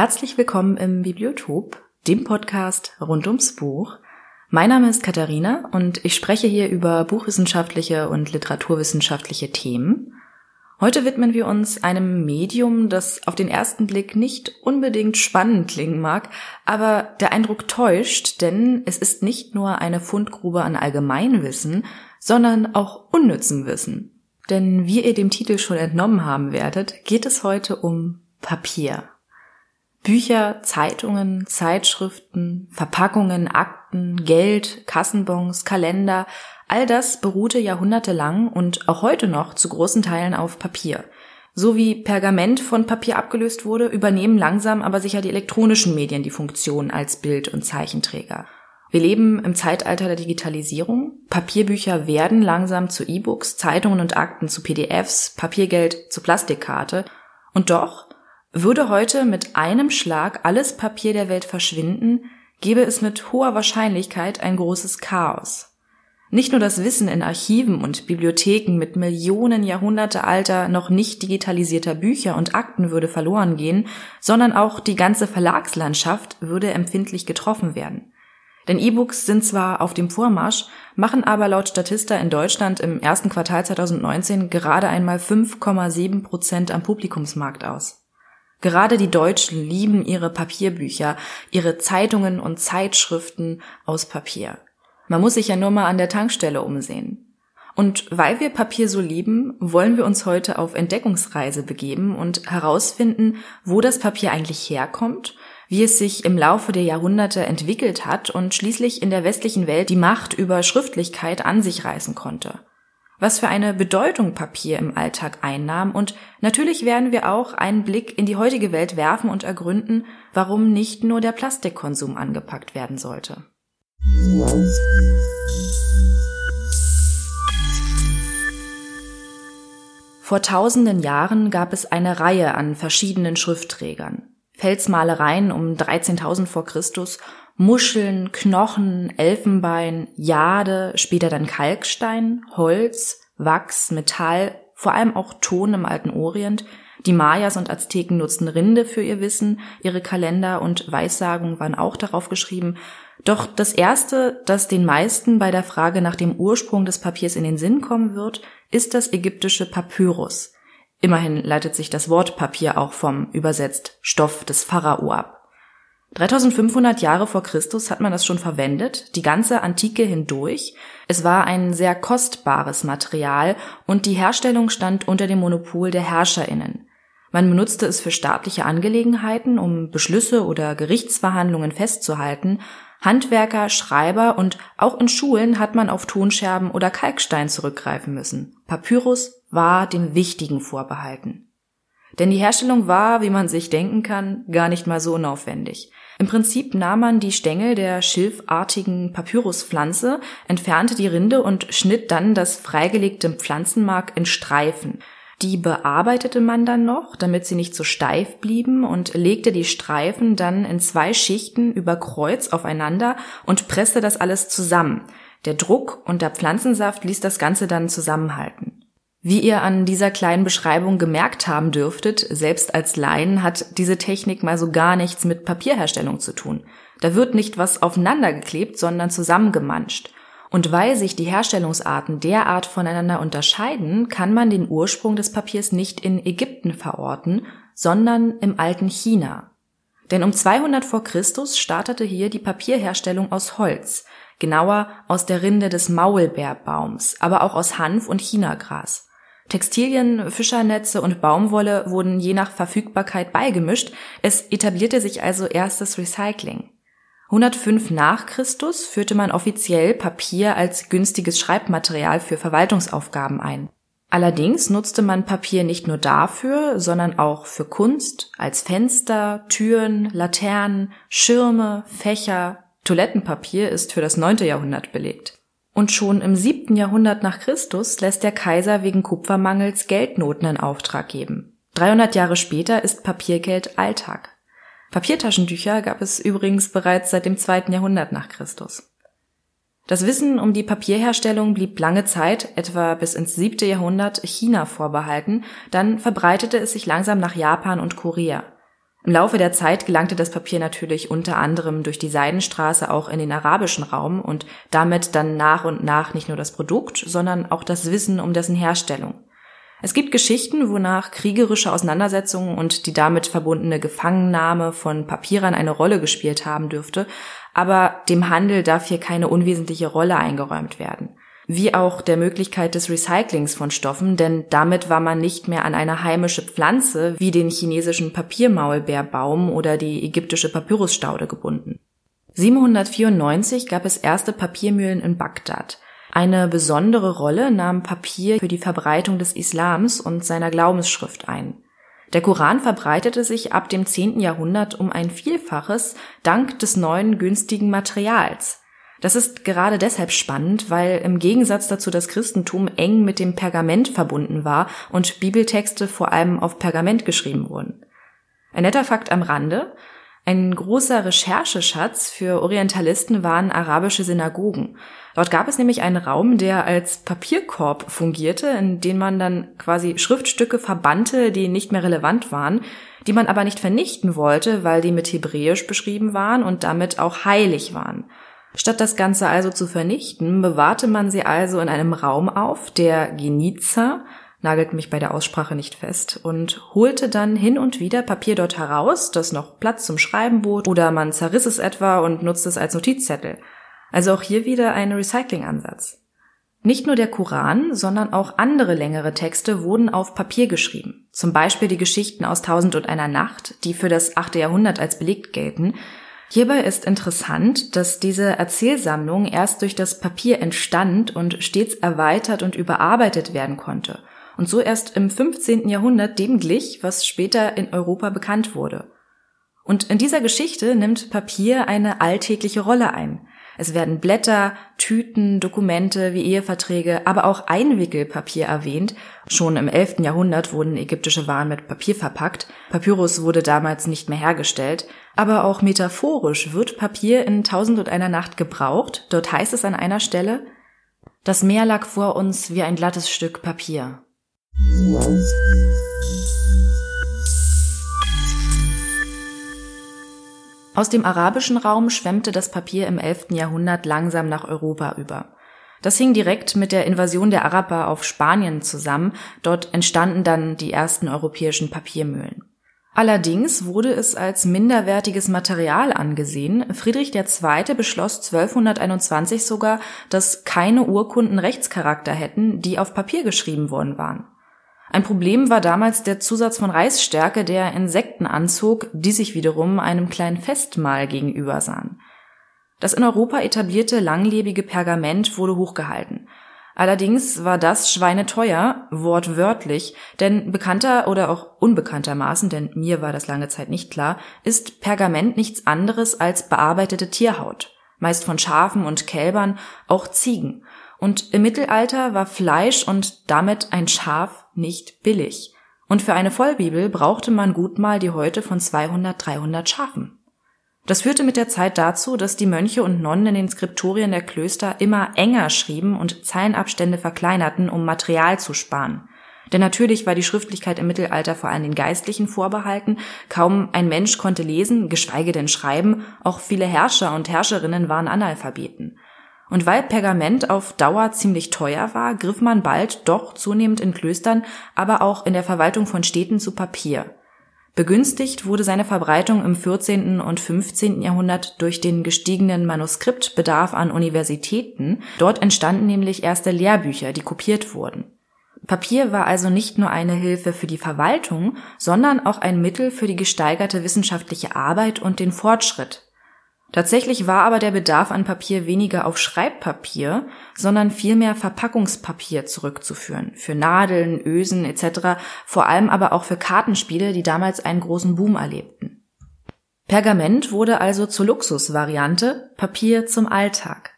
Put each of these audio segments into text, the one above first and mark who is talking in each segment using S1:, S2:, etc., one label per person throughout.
S1: Herzlich willkommen im Bibliotop, dem Podcast rund ums Buch. Mein Name ist Katharina und ich spreche hier über buchwissenschaftliche und literaturwissenschaftliche Themen. Heute widmen wir uns einem Medium, das auf den ersten Blick nicht unbedingt spannend klingen mag, aber der Eindruck täuscht, denn es ist nicht nur eine Fundgrube an Allgemeinwissen, sondern auch unnützem Wissen. Denn wie ihr dem Titel schon entnommen haben werdet, geht es heute um Papier. Bücher, Zeitungen, Zeitschriften, Verpackungen, Akten, Geld, Kassenbons, Kalender, all das beruhte jahrhundertelang und auch heute noch zu großen Teilen auf Papier. So wie Pergament von Papier abgelöst wurde, übernehmen langsam aber sicher die elektronischen Medien die Funktion als Bild- und Zeichenträger. Wir leben im Zeitalter der Digitalisierung. Papierbücher werden langsam zu E-Books, Zeitungen und Akten zu PDFs, Papiergeld zu Plastikkarte. Und doch würde heute mit einem Schlag alles Papier der Welt verschwinden, gäbe es mit hoher Wahrscheinlichkeit ein großes Chaos. Nicht nur das Wissen in Archiven und Bibliotheken mit Millionen Jahrhunderte alter, noch nicht digitalisierter Bücher und Akten würde verloren gehen, sondern auch die ganze Verlagslandschaft würde empfindlich getroffen werden. Denn E-Books sind zwar auf dem Vormarsch, machen aber laut Statista in Deutschland im ersten Quartal 2019 gerade einmal 5,7 Prozent am Publikumsmarkt aus. Gerade die Deutschen lieben ihre Papierbücher, ihre Zeitungen und Zeitschriften aus Papier. Man muss sich ja nur mal an der Tankstelle umsehen. Und weil wir Papier so lieben, wollen wir uns heute auf Entdeckungsreise begeben und herausfinden, wo das Papier eigentlich herkommt, wie es sich im Laufe der Jahrhunderte entwickelt hat und schließlich in der westlichen Welt die Macht über Schriftlichkeit an sich reißen konnte was für eine Bedeutung Papier im Alltag einnahm und natürlich werden wir auch einen Blick in die heutige Welt werfen und ergründen, warum nicht nur der Plastikkonsum angepackt werden sollte. Vor tausenden Jahren gab es eine Reihe an verschiedenen Schriftträgern. Felsmalereien um 13.000 vor Christus Muscheln, Knochen, Elfenbein, Jade, später dann Kalkstein, Holz, Wachs, Metall, vor allem auch Ton im alten Orient. Die Mayas und Azteken nutzten Rinde für ihr Wissen, ihre Kalender und Weissagungen waren auch darauf geschrieben. Doch das erste, das den meisten bei der Frage nach dem Ursprung des Papiers in den Sinn kommen wird, ist das ägyptische Papyrus. Immerhin leitet sich das Wort Papier auch vom übersetzt Stoff des Pharao ab. 3500 Jahre vor Christus hat man das schon verwendet, die ganze Antike hindurch. Es war ein sehr kostbares Material und die Herstellung stand unter dem Monopol der Herrscherinnen. Man benutzte es für staatliche Angelegenheiten, um Beschlüsse oder Gerichtsverhandlungen festzuhalten. Handwerker, Schreiber und auch in Schulen hat man auf Tonscherben oder Kalkstein zurückgreifen müssen. Papyrus war dem Wichtigen vorbehalten. Denn die Herstellung war, wie man sich denken kann, gar nicht mal so unaufwendig. Im Prinzip nahm man die Stängel der schilfartigen Papyruspflanze, entfernte die Rinde und schnitt dann das freigelegte Pflanzenmark in Streifen. Die bearbeitete man dann noch, damit sie nicht so steif blieben und legte die Streifen dann in zwei Schichten über Kreuz aufeinander und presste das alles zusammen. Der Druck und der Pflanzensaft ließ das Ganze dann zusammenhalten. Wie ihr an dieser kleinen Beschreibung gemerkt haben dürftet, selbst als Laien hat diese Technik mal so gar nichts mit Papierherstellung zu tun. Da wird nicht was aufeinander geklebt, sondern zusammengemanscht. Und weil sich die Herstellungsarten derart voneinander unterscheiden, kann man den Ursprung des Papiers nicht in Ägypten verorten, sondern im alten China. Denn um 200 vor Christus startete hier die Papierherstellung aus Holz, genauer aus der Rinde des Maulbeerbaums, aber auch aus Hanf und Chinagras. Textilien, Fischernetze und Baumwolle wurden je nach Verfügbarkeit beigemischt. Es etablierte sich also erstes Recycling. 105 nach Christus führte man offiziell Papier als günstiges Schreibmaterial für Verwaltungsaufgaben ein. Allerdings nutzte man Papier nicht nur dafür, sondern auch für Kunst, als Fenster, Türen, Laternen, Schirme, Fächer. Toilettenpapier ist für das neunte Jahrhundert belegt. Und schon im siebten Jahrhundert nach Christus lässt der Kaiser wegen Kupfermangels Geldnoten in Auftrag geben. 300 Jahre später ist Papiergeld Alltag. Papiertaschentücher gab es übrigens bereits seit dem zweiten Jahrhundert nach Christus. Das Wissen um die Papierherstellung blieb lange Zeit, etwa bis ins siebte Jahrhundert, China vorbehalten, dann verbreitete es sich langsam nach Japan und Korea. Im Laufe der Zeit gelangte das Papier natürlich unter anderem durch die Seidenstraße auch in den arabischen Raum und damit dann nach und nach nicht nur das Produkt, sondern auch das Wissen um dessen Herstellung. Es gibt Geschichten, wonach kriegerische Auseinandersetzungen und die damit verbundene Gefangennahme von Papierern eine Rolle gespielt haben dürfte, aber dem Handel darf hier keine unwesentliche Rolle eingeräumt werden. Wie auch der Möglichkeit des Recyclings von Stoffen, denn damit war man nicht mehr an eine heimische Pflanze wie den chinesischen Papiermaulbeerbaum oder die ägyptische Papyrusstaude gebunden. 794 gab es erste Papiermühlen in Bagdad. Eine besondere Rolle nahm Papier für die Verbreitung des Islams und seiner Glaubensschrift ein. Der Koran verbreitete sich ab dem 10. Jahrhundert um ein Vielfaches dank des neuen günstigen Materials. Das ist gerade deshalb spannend, weil im Gegensatz dazu das Christentum eng mit dem Pergament verbunden war und Bibeltexte vor allem auf Pergament geschrieben wurden. Ein netter Fakt am Rande. Ein großer Rechercheschatz für Orientalisten waren arabische Synagogen. Dort gab es nämlich einen Raum, der als Papierkorb fungierte, in den man dann quasi Schriftstücke verbannte, die nicht mehr relevant waren, die man aber nicht vernichten wollte, weil die mit Hebräisch beschrieben waren und damit auch heilig waren. Statt das Ganze also zu vernichten, bewahrte man sie also in einem Raum auf, der Geniza, nagelt mich bei der Aussprache nicht fest, und holte dann hin und wieder Papier dort heraus, das noch Platz zum Schreiben bot, oder man zerriss es etwa und nutzte es als Notizzettel. Also auch hier wieder ein Recyclingansatz. Nicht nur der Koran, sondern auch andere längere Texte wurden auf Papier geschrieben. Zum Beispiel die Geschichten aus Tausend und einer Nacht, die für das achte Jahrhundert als belegt gelten. Hierbei ist interessant, dass diese Erzählsammlung erst durch das Papier entstand und stets erweitert und überarbeitet werden konnte und so erst im 15. Jahrhundert dem glich, was später in Europa bekannt wurde. Und in dieser Geschichte nimmt Papier eine alltägliche Rolle ein. Es werden Blätter, Tüten, Dokumente wie Eheverträge, aber auch Einwickelpapier erwähnt. Schon im 11. Jahrhundert wurden ägyptische Waren mit Papier verpackt. Papyrus wurde damals nicht mehr hergestellt. Aber auch metaphorisch wird Papier in Tausend und einer Nacht gebraucht. Dort heißt es an einer Stelle, das Meer lag vor uns wie ein glattes Stück Papier. Aus dem arabischen Raum schwemmte das Papier im 11. Jahrhundert langsam nach Europa über. Das hing direkt mit der Invasion der Araber auf Spanien zusammen. Dort entstanden dann die ersten europäischen Papiermühlen. Allerdings wurde es als minderwertiges Material angesehen. Friedrich II. beschloss 1221 sogar, dass keine Urkunden Rechtscharakter hätten, die auf Papier geschrieben worden waren. Ein Problem war damals der Zusatz von Reisstärke, der Insekten anzog, die sich wiederum einem kleinen Festmahl gegenüber sahen. Das in Europa etablierte langlebige Pergament wurde hochgehalten. Allerdings war das schweineteuer, wortwörtlich, denn bekannter oder auch unbekanntermaßen, denn mir war das lange Zeit nicht klar, ist Pergament nichts anderes als bearbeitete Tierhaut, meist von Schafen und Kälbern, auch Ziegen. Und im Mittelalter war Fleisch und damit ein Schaf nicht billig. Und für eine Vollbibel brauchte man gut mal die Häute von 200, 300 Schafen. Das führte mit der Zeit dazu, dass die Mönche und Nonnen in den Skriptorien der Klöster immer enger schrieben und Zeilenabstände verkleinerten, um Material zu sparen. Denn natürlich war die Schriftlichkeit im Mittelalter vor allem den Geistlichen vorbehalten. Kaum ein Mensch konnte lesen, geschweige denn schreiben. Auch viele Herrscher und Herrscherinnen waren Analphabeten. Und weil Pergament auf Dauer ziemlich teuer war, griff man bald doch zunehmend in Klöstern, aber auch in der Verwaltung von Städten zu Papier. Begünstigt wurde seine Verbreitung im 14. und 15. Jahrhundert durch den gestiegenen Manuskriptbedarf an Universitäten. Dort entstanden nämlich erste Lehrbücher, die kopiert wurden. Papier war also nicht nur eine Hilfe für die Verwaltung, sondern auch ein Mittel für die gesteigerte wissenschaftliche Arbeit und den Fortschritt. Tatsächlich war aber der Bedarf an Papier weniger auf Schreibpapier, sondern vielmehr Verpackungspapier zurückzuführen. Für Nadeln, Ösen etc., vor allem aber auch für Kartenspiele, die damals einen großen Boom erlebten. Pergament wurde also zur Luxusvariante, Papier zum Alltag.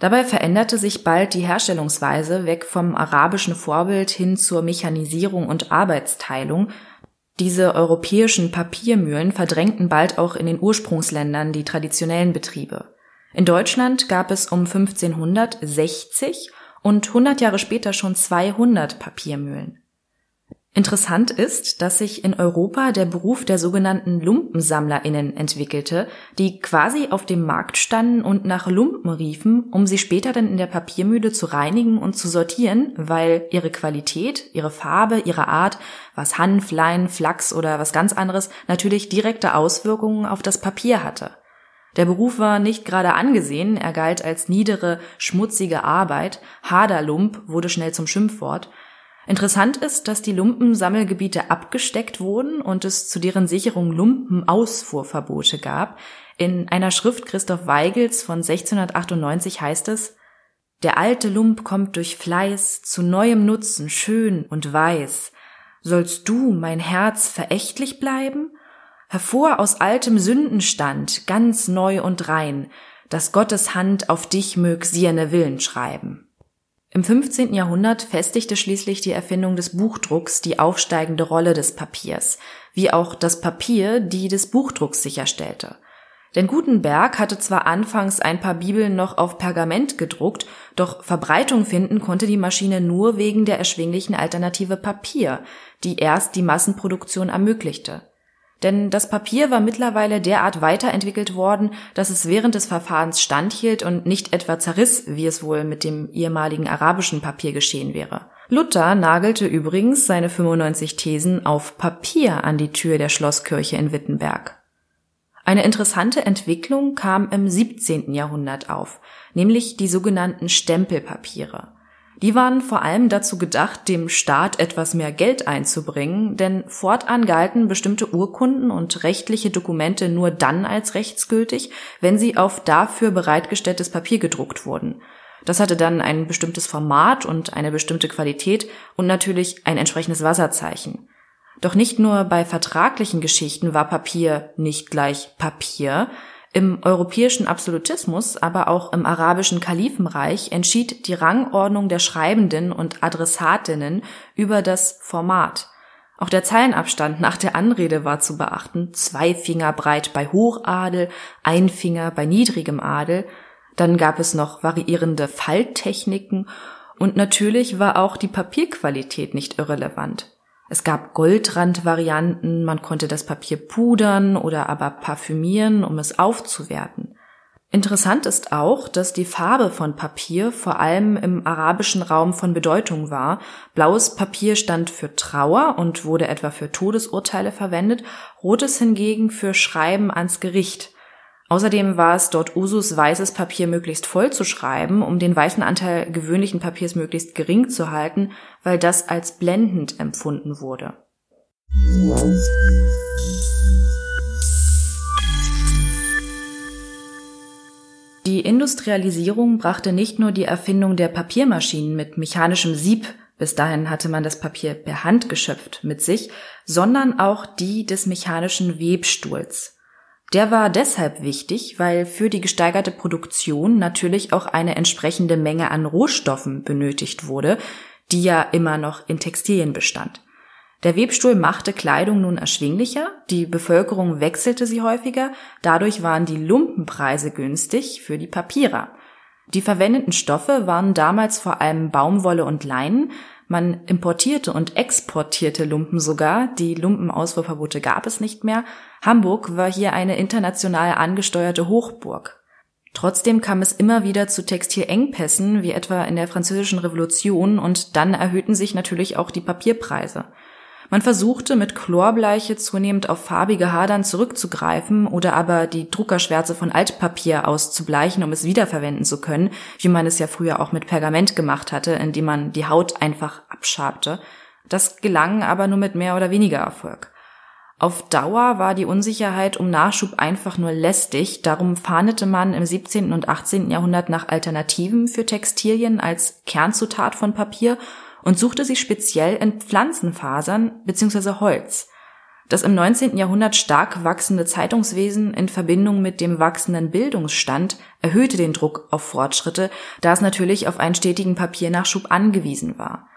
S1: Dabei veränderte sich bald die Herstellungsweise weg vom arabischen Vorbild hin zur Mechanisierung und Arbeitsteilung, diese europäischen Papiermühlen verdrängten bald auch in den Ursprungsländern die traditionellen Betriebe. In Deutschland gab es um 1500 60 und 100 Jahre später schon 200 Papiermühlen. Interessant ist, dass sich in Europa der Beruf der sogenannten LumpensammlerInnen entwickelte, die quasi auf dem Markt standen und nach Lumpen riefen, um sie später dann in der Papiermühle zu reinigen und zu sortieren, weil ihre Qualität, ihre Farbe, ihre Art, was Hanf, Lein, Flachs oder was ganz anderes, natürlich direkte Auswirkungen auf das Papier hatte. Der Beruf war nicht gerade angesehen, er galt als niedere, schmutzige Arbeit, Haderlump wurde schnell zum Schimpfwort, Interessant ist, dass die Lumpensammelgebiete abgesteckt wurden und es zu deren Sicherung Lumpenausfuhrverbote gab. In einer Schrift Christoph Weigels von 1698 heißt es, der alte Lump kommt durch Fleiß zu neuem Nutzen schön und weiß. Sollst du, mein Herz, verächtlich bleiben? Hervor aus altem Sündenstand, ganz neu und rein, dass Gottes Hand auf dich mög sierne Willen schreiben. Im 15. Jahrhundert festigte schließlich die Erfindung des Buchdrucks die aufsteigende Rolle des Papiers, wie auch das Papier die des Buchdrucks sicherstellte. Denn Gutenberg hatte zwar anfangs ein paar Bibeln noch auf Pergament gedruckt, doch Verbreitung finden konnte die Maschine nur wegen der erschwinglichen Alternative Papier, die erst die Massenproduktion ermöglichte. Denn das Papier war mittlerweile derart weiterentwickelt worden, dass es während des Verfahrens standhielt und nicht etwa zerriss, wie es wohl mit dem ehemaligen arabischen Papier geschehen wäre. Luther nagelte übrigens seine 95 Thesen auf Papier an die Tür der Schlosskirche in Wittenberg. Eine interessante Entwicklung kam im 17. Jahrhundert auf, nämlich die sogenannten Stempelpapiere. Die waren vor allem dazu gedacht, dem Staat etwas mehr Geld einzubringen, denn fortan galten bestimmte Urkunden und rechtliche Dokumente nur dann als rechtsgültig, wenn sie auf dafür bereitgestelltes Papier gedruckt wurden. Das hatte dann ein bestimmtes Format und eine bestimmte Qualität und natürlich ein entsprechendes Wasserzeichen. Doch nicht nur bei vertraglichen Geschichten war Papier nicht gleich Papier, im europäischen Absolutismus, aber auch im arabischen Kalifenreich entschied die Rangordnung der Schreibenden und Adressatinnen über das Format. Auch der Zeilenabstand nach der Anrede war zu beachten, zwei Finger breit bei Hochadel, ein Finger bei niedrigem Adel, dann gab es noch variierende Falttechniken und natürlich war auch die Papierqualität nicht irrelevant. Es gab Goldrandvarianten, man konnte das Papier pudern oder aber parfümieren, um es aufzuwerten. Interessant ist auch, dass die Farbe von Papier vor allem im arabischen Raum von Bedeutung war. Blaues Papier stand für Trauer und wurde etwa für Todesurteile verwendet, rotes hingegen für Schreiben ans Gericht. Außerdem war es dort Usus, weißes Papier möglichst voll zu schreiben, um den weißen Anteil gewöhnlichen Papiers möglichst gering zu halten, weil das als blendend empfunden wurde. Die Industrialisierung brachte nicht nur die Erfindung der Papiermaschinen mit mechanischem Sieb, bis dahin hatte man das Papier per Hand geschöpft, mit sich, sondern auch die des mechanischen Webstuhls. Der war deshalb wichtig, weil für die gesteigerte Produktion natürlich auch eine entsprechende Menge an Rohstoffen benötigt wurde, die ja immer noch in Textilien bestand. Der Webstuhl machte Kleidung nun erschwinglicher, die Bevölkerung wechselte sie häufiger, dadurch waren die Lumpenpreise günstig für die Papierer. Die verwendeten Stoffe waren damals vor allem Baumwolle und Leinen, man importierte und exportierte Lumpen sogar, die Lumpenausfuhrverbote gab es nicht mehr. Hamburg war hier eine international angesteuerte Hochburg. Trotzdem kam es immer wieder zu Textilengpässen, wie etwa in der Französischen Revolution, und dann erhöhten sich natürlich auch die Papierpreise. Man versuchte mit Chlorbleiche zunehmend auf farbige Hadern zurückzugreifen oder aber die Druckerschwärze von Altpapier auszubleichen, um es wiederverwenden zu können, wie man es ja früher auch mit Pergament gemacht hatte, indem man die Haut einfach abschabte. Das gelang aber nur mit mehr oder weniger Erfolg. Auf Dauer war die Unsicherheit um Nachschub einfach nur lästig, darum fahndete man im 17. und 18. Jahrhundert nach Alternativen für Textilien als Kernzutat von Papier und suchte sie speziell in Pflanzenfasern bzw. Holz. Das im 19. Jahrhundert stark wachsende Zeitungswesen in Verbindung mit dem wachsenden Bildungsstand erhöhte den Druck auf Fortschritte, da es natürlich auf einen stetigen Papiernachschub angewiesen war.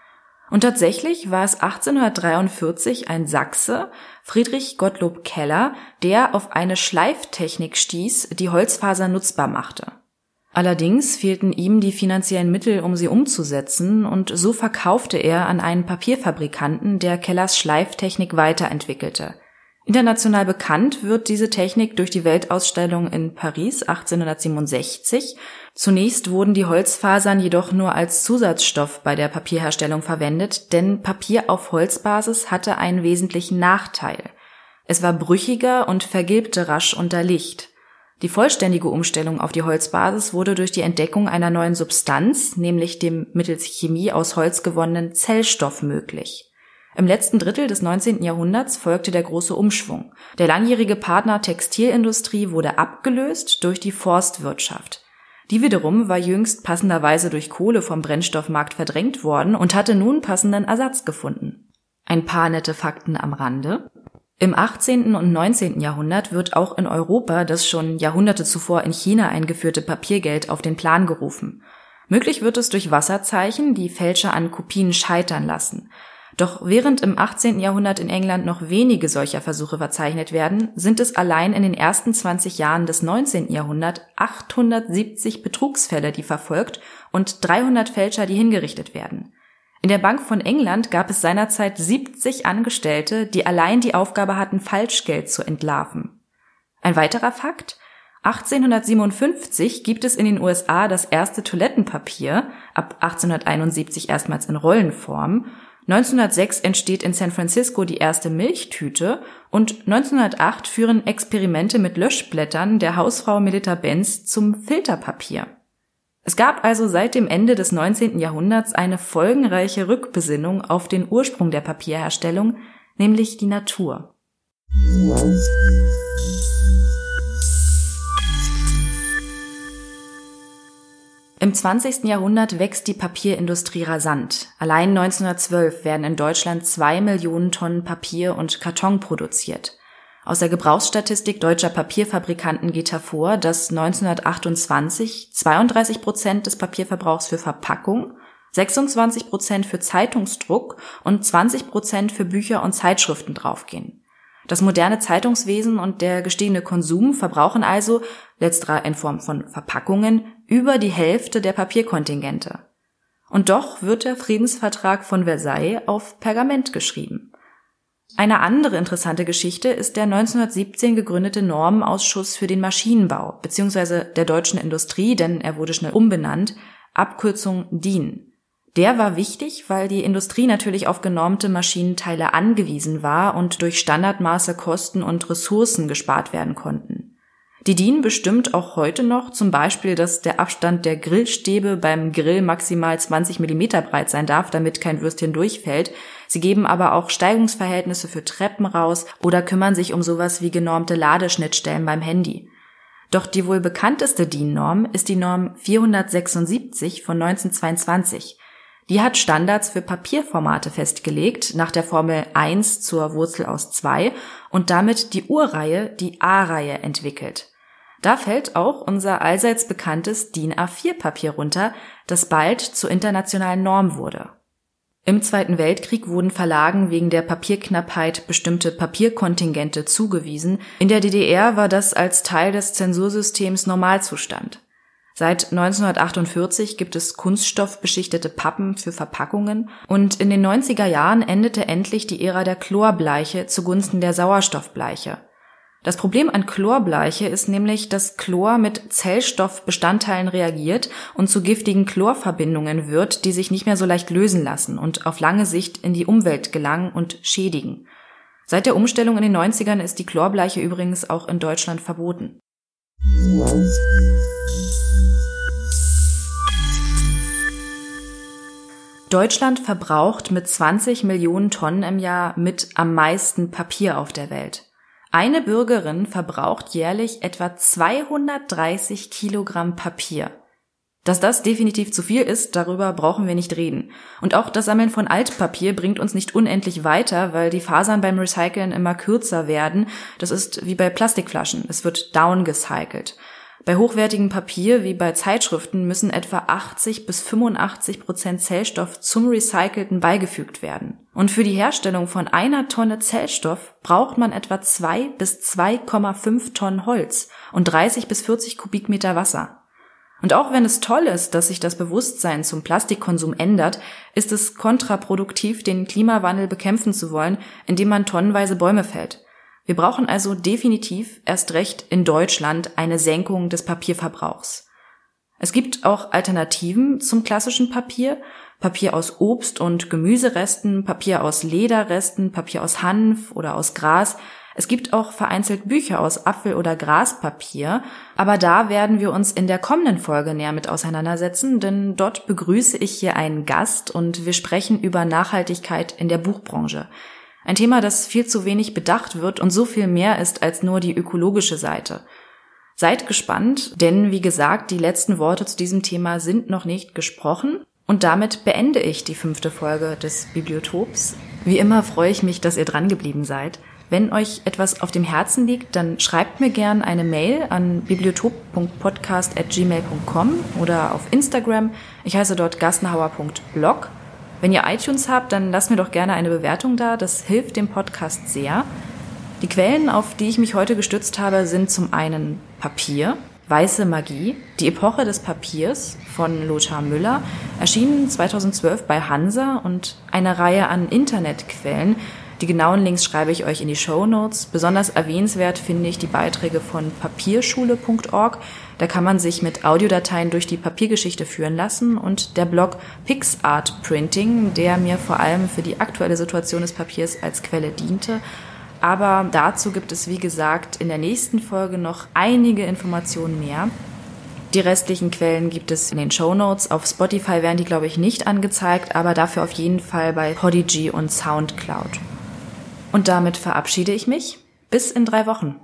S1: Und tatsächlich war es 1843 ein Sachse, Friedrich Gottlob Keller, der auf eine Schleiftechnik stieß, die Holzfaser nutzbar machte. Allerdings fehlten ihm die finanziellen Mittel, um sie umzusetzen, und so verkaufte er an einen Papierfabrikanten, der Kellers Schleiftechnik weiterentwickelte. International bekannt wird diese Technik durch die Weltausstellung in Paris 1867. Zunächst wurden die Holzfasern jedoch nur als Zusatzstoff bei der Papierherstellung verwendet, denn Papier auf Holzbasis hatte einen wesentlichen Nachteil. Es war brüchiger und vergilbte rasch unter Licht. Die vollständige Umstellung auf die Holzbasis wurde durch die Entdeckung einer neuen Substanz, nämlich dem mittels Chemie aus Holz gewonnenen Zellstoff möglich. Im letzten Drittel des 19. Jahrhunderts folgte der große Umschwung. Der langjährige Partner Textilindustrie wurde abgelöst durch die Forstwirtschaft. Die wiederum war jüngst passenderweise durch Kohle vom Brennstoffmarkt verdrängt worden und hatte nun passenden Ersatz gefunden. Ein paar nette Fakten am Rande. Im 18. und 19. Jahrhundert wird auch in Europa das schon Jahrhunderte zuvor in China eingeführte Papiergeld auf den Plan gerufen. Möglich wird es durch Wasserzeichen, die Fälscher an Kopien scheitern lassen. Doch während im 18. Jahrhundert in England noch wenige solcher Versuche verzeichnet werden, sind es allein in den ersten 20 Jahren des 19. Jahrhunderts 870 Betrugsfälle, die verfolgt und 300 Fälscher, die hingerichtet werden. In der Bank von England gab es seinerzeit 70 Angestellte, die allein die Aufgabe hatten, Falschgeld zu entlarven. Ein weiterer Fakt, 1857 gibt es in den USA das erste Toilettenpapier, ab 1871 erstmals in Rollenform 1906 entsteht in San Francisco die erste Milchtüte und 1908 führen Experimente mit Löschblättern der Hausfrau Melita Benz zum Filterpapier. Es gab also seit dem Ende des 19. Jahrhunderts eine folgenreiche Rückbesinnung auf den Ursprung der Papierherstellung, nämlich die Natur. Im 20. Jahrhundert wächst die Papierindustrie rasant. Allein 1912 werden in Deutschland zwei Millionen Tonnen Papier und Karton produziert. Aus der Gebrauchsstatistik deutscher Papierfabrikanten geht hervor, dass 1928 32 Prozent des Papierverbrauchs für Verpackung, 26 Prozent für Zeitungsdruck und 20 Prozent für Bücher und Zeitschriften draufgehen. Das moderne Zeitungswesen und der gestiegene Konsum verbrauchen also, letzterer in Form von Verpackungen, über die Hälfte der Papierkontingente. Und doch wird der Friedensvertrag von Versailles auf Pergament geschrieben. Eine andere interessante Geschichte ist der 1917 gegründete Normenausschuss für den Maschinenbau bzw. der deutschen Industrie, denn er wurde schnell umbenannt, Abkürzung DIN. Der war wichtig, weil die Industrie natürlich auf genormte Maschinenteile angewiesen war und durch Standardmaße Kosten und Ressourcen gespart werden konnten. Die DIN bestimmt auch heute noch zum Beispiel, dass der Abstand der Grillstäbe beim Grill maximal 20 Millimeter breit sein darf, damit kein Würstchen durchfällt. Sie geben aber auch Steigungsverhältnisse für Treppen raus oder kümmern sich um sowas wie genormte Ladeschnittstellen beim Handy. Doch die wohl bekannteste DIN-Norm ist die Norm 476 von 1922. Die hat Standards für Papierformate festgelegt, nach der Formel 1 zur Wurzel aus 2 und damit die Urreihe, die A-Reihe, entwickelt. Da fällt auch unser allseits bekanntes DIN A4-Papier runter, das bald zur internationalen Norm wurde. Im Zweiten Weltkrieg wurden Verlagen wegen der Papierknappheit bestimmte Papierkontingente zugewiesen. In der DDR war das als Teil des Zensursystems Normalzustand. Seit 1948 gibt es kunststoffbeschichtete Pappen für Verpackungen und in den 90er Jahren endete endlich die Ära der Chlorbleiche zugunsten der Sauerstoffbleiche. Das Problem an Chlorbleiche ist nämlich, dass Chlor mit Zellstoffbestandteilen reagiert und zu giftigen Chlorverbindungen wird, die sich nicht mehr so leicht lösen lassen und auf lange Sicht in die Umwelt gelangen und schädigen. Seit der Umstellung in den 90ern ist die Chlorbleiche übrigens auch in Deutschland verboten. Deutschland verbraucht mit 20 Millionen Tonnen im Jahr mit am meisten Papier auf der Welt. Eine Bürgerin verbraucht jährlich etwa 230 Kilogramm Papier. Dass das definitiv zu viel ist, darüber brauchen wir nicht reden. Und auch das Sammeln von Altpapier bringt uns nicht unendlich weiter, weil die Fasern beim Recyceln immer kürzer werden. Das ist wie bei Plastikflaschen. Es wird downgecycelt. Bei hochwertigem Papier wie bei Zeitschriften müssen etwa 80 bis 85 Prozent Zellstoff zum Recycelten beigefügt werden. Und für die Herstellung von einer Tonne Zellstoff braucht man etwa 2 bis 2,5 Tonnen Holz und 30 bis 40 Kubikmeter Wasser. Und auch wenn es toll ist, dass sich das Bewusstsein zum Plastikkonsum ändert, ist es kontraproduktiv, den Klimawandel bekämpfen zu wollen, indem man tonnenweise Bäume fällt. Wir brauchen also definitiv erst recht in Deutschland eine Senkung des Papierverbrauchs. Es gibt auch Alternativen zum klassischen Papier. Papier aus Obst- und Gemüseresten, Papier aus Lederresten, Papier aus Hanf oder aus Gras. Es gibt auch vereinzelt Bücher aus Apfel- oder Graspapier, aber da werden wir uns in der kommenden Folge näher mit auseinandersetzen, denn dort begrüße ich hier einen Gast und wir sprechen über Nachhaltigkeit in der Buchbranche. Ein Thema, das viel zu wenig bedacht wird und so viel mehr ist als nur die ökologische Seite. Seid gespannt, denn wie gesagt, die letzten Worte zu diesem Thema sind noch nicht gesprochen. Und damit beende ich die fünfte Folge des Bibliotops. Wie immer freue ich mich, dass ihr dran geblieben seid. Wenn euch etwas auf dem Herzen liegt, dann schreibt mir gern eine Mail an bibliotop.podcast.gmail.com oder auf Instagram. Ich heiße dort gassenhauer.blog. Wenn ihr iTunes habt, dann lasst mir doch gerne eine Bewertung da. Das hilft dem Podcast sehr. Die Quellen, auf die ich mich heute gestützt habe, sind zum einen Papier, Weiße Magie, die Epoche des Papiers von Lothar Müller, erschienen 2012 bei Hansa und eine Reihe an Internetquellen, die genauen Links schreibe ich euch in die Show Notes. Besonders erwähnenswert finde ich die Beiträge von papierschule.org. Da kann man sich mit Audiodateien durch die Papiergeschichte führen lassen und der Blog PixArt Printing, der mir vor allem für die aktuelle Situation des Papiers als Quelle diente. Aber dazu gibt es, wie gesagt, in der nächsten Folge noch einige Informationen mehr. Die restlichen Quellen gibt es in den Show Notes. Auf Spotify werden die, glaube ich, nicht angezeigt, aber dafür auf jeden Fall bei Podigy und Soundcloud. Und damit verabschiede ich mich. Bis in drei Wochen.